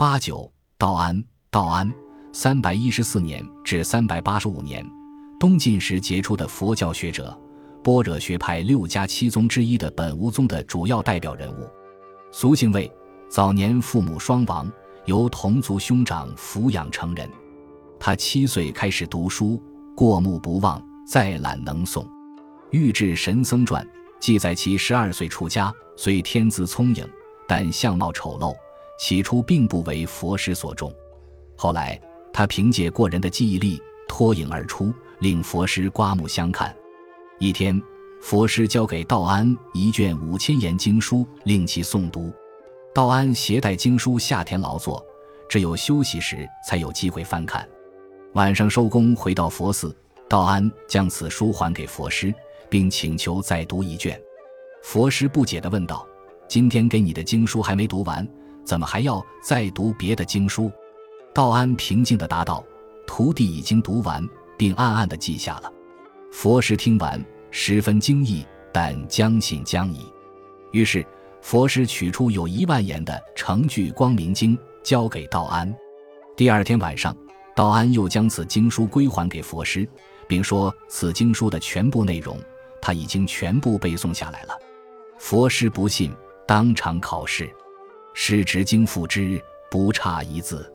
八九道安，道安，三百一十四年至三百八十五年，东晋时杰出的佛教学者，般若学派六家七宗之一的本无宗的主要代表人物。俗姓魏，早年父母双亡，由同族兄长抚养成人。他七岁开始读书，过目不忘，再懒能诵。《御制神僧传》记载其十二岁出家，虽天资聪颖，但相貌丑陋，起初并不为佛师所重。后来，他凭借过人的记忆力脱颖而出，令佛师刮目相看。一天。佛师交给道安一卷五千言经书，令其诵读。道安携带经书下田劳作，只有休息时才有机会翻看。晚上收工回到佛寺，道安将此书还给佛师，并请求再读一卷。佛师不解地问道：“今天给你的经书还没读完，怎么还要再读别的经书？”道安平静地答道：“徒弟已经读完，并暗暗地记下了。”佛师听完。十分惊异，但将信将疑。于是，佛师取出有一万言的《成句光明经》，交给道安。第二天晚上，道安又将此经书归还给佛师，并说此经书的全部内容他已经全部背诵下来了。佛师不信，当场考试，是直经复之，不差一字。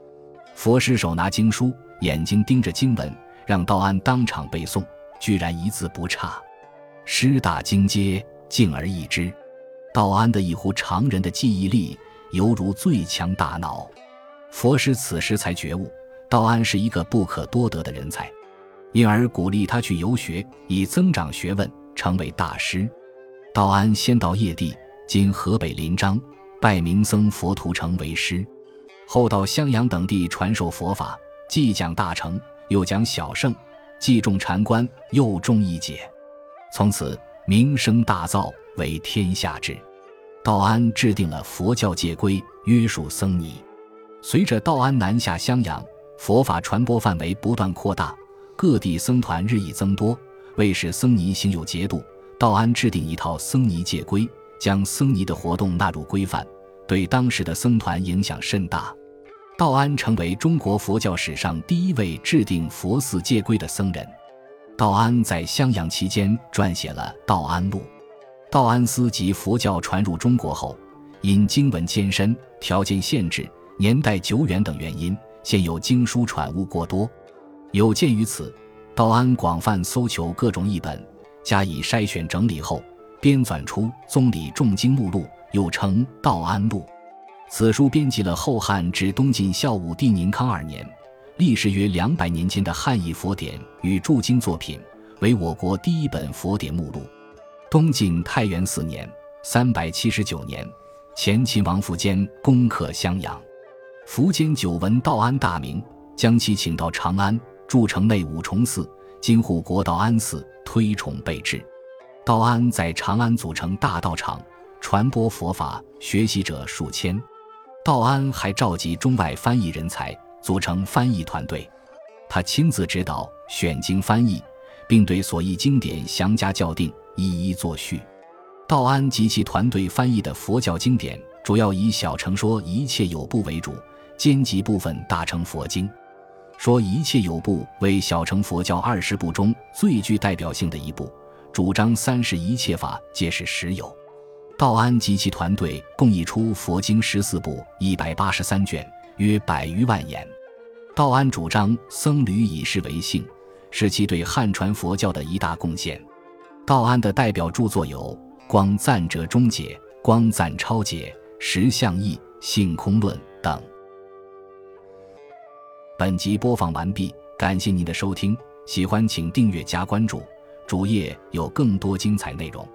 佛师手拿经书，眼睛盯着经文，让道安当场背诵，居然一字不差。师大精阶，敬而易之。道安的异乎常人的记忆力，犹如最强大脑。佛师此时才觉悟，道安是一个不可多得的人才，因而鼓励他去游学，以增长学问，成为大师。道安先到叶地（今河北临漳），拜名僧佛图澄为师，后到襄阳等地传授佛法，既讲大乘，又讲小乘，既重禅观，又重义解。从此名声大噪，为天下知。道安制定了佛教戒规，约束僧尼。随着道安南下襄阳，佛法传播范围不断扩大，各地僧团日益增多。为使僧尼行有节度，道安制定一套僧尼戒规，将僧尼的活动纳入规范，对当时的僧团影响甚大。道安成为中国佛教史上第一位制定佛寺戒规的僧人。道安在襄阳期间撰写了《道安录》。道安寺及佛教传入中国后，因经文艰深、条件限制、年代久远等原因，现有经书传物过多。有鉴于此，道安广泛搜求各种译本，加以筛选整理后，编纂出《宗理重经目录》，又称《道安录》。此书编辑了后汉至东晋孝武帝宁康二年。历时约两百年间的汉译佛典与注经作品，为我国第一本佛典目录。东晋太元四年（三百七十九年），前秦王苻坚攻克襄阳，苻坚久闻道安大名，将其请到长安，筑城内五重寺，今护国道安寺，推崇备至。道安在长安组成大道场，传播佛法，学习者数千。道安还召集中外翻译人才。组成翻译团队，他亲自指导选经翻译，并对所译经典详加校订，一一作序。道安及其团队翻译的佛教经典，主要以小乘说一切有部为主，兼及部分大乘佛经。说一切有部为小乘佛教二十部中最具代表性的一部，主张三世一切法皆是实有。道安及其团队共译出佛经十四部，一百八十三卷，约百余万言。道安主张僧侣以事为性，是其对汉传佛教的一大贡献。道安的代表著作有《光赞折中解》《光赞超解》《实相义》《性空论》等。本集播放完毕，感谢您的收听，喜欢请订阅加关注，主页有更多精彩内容。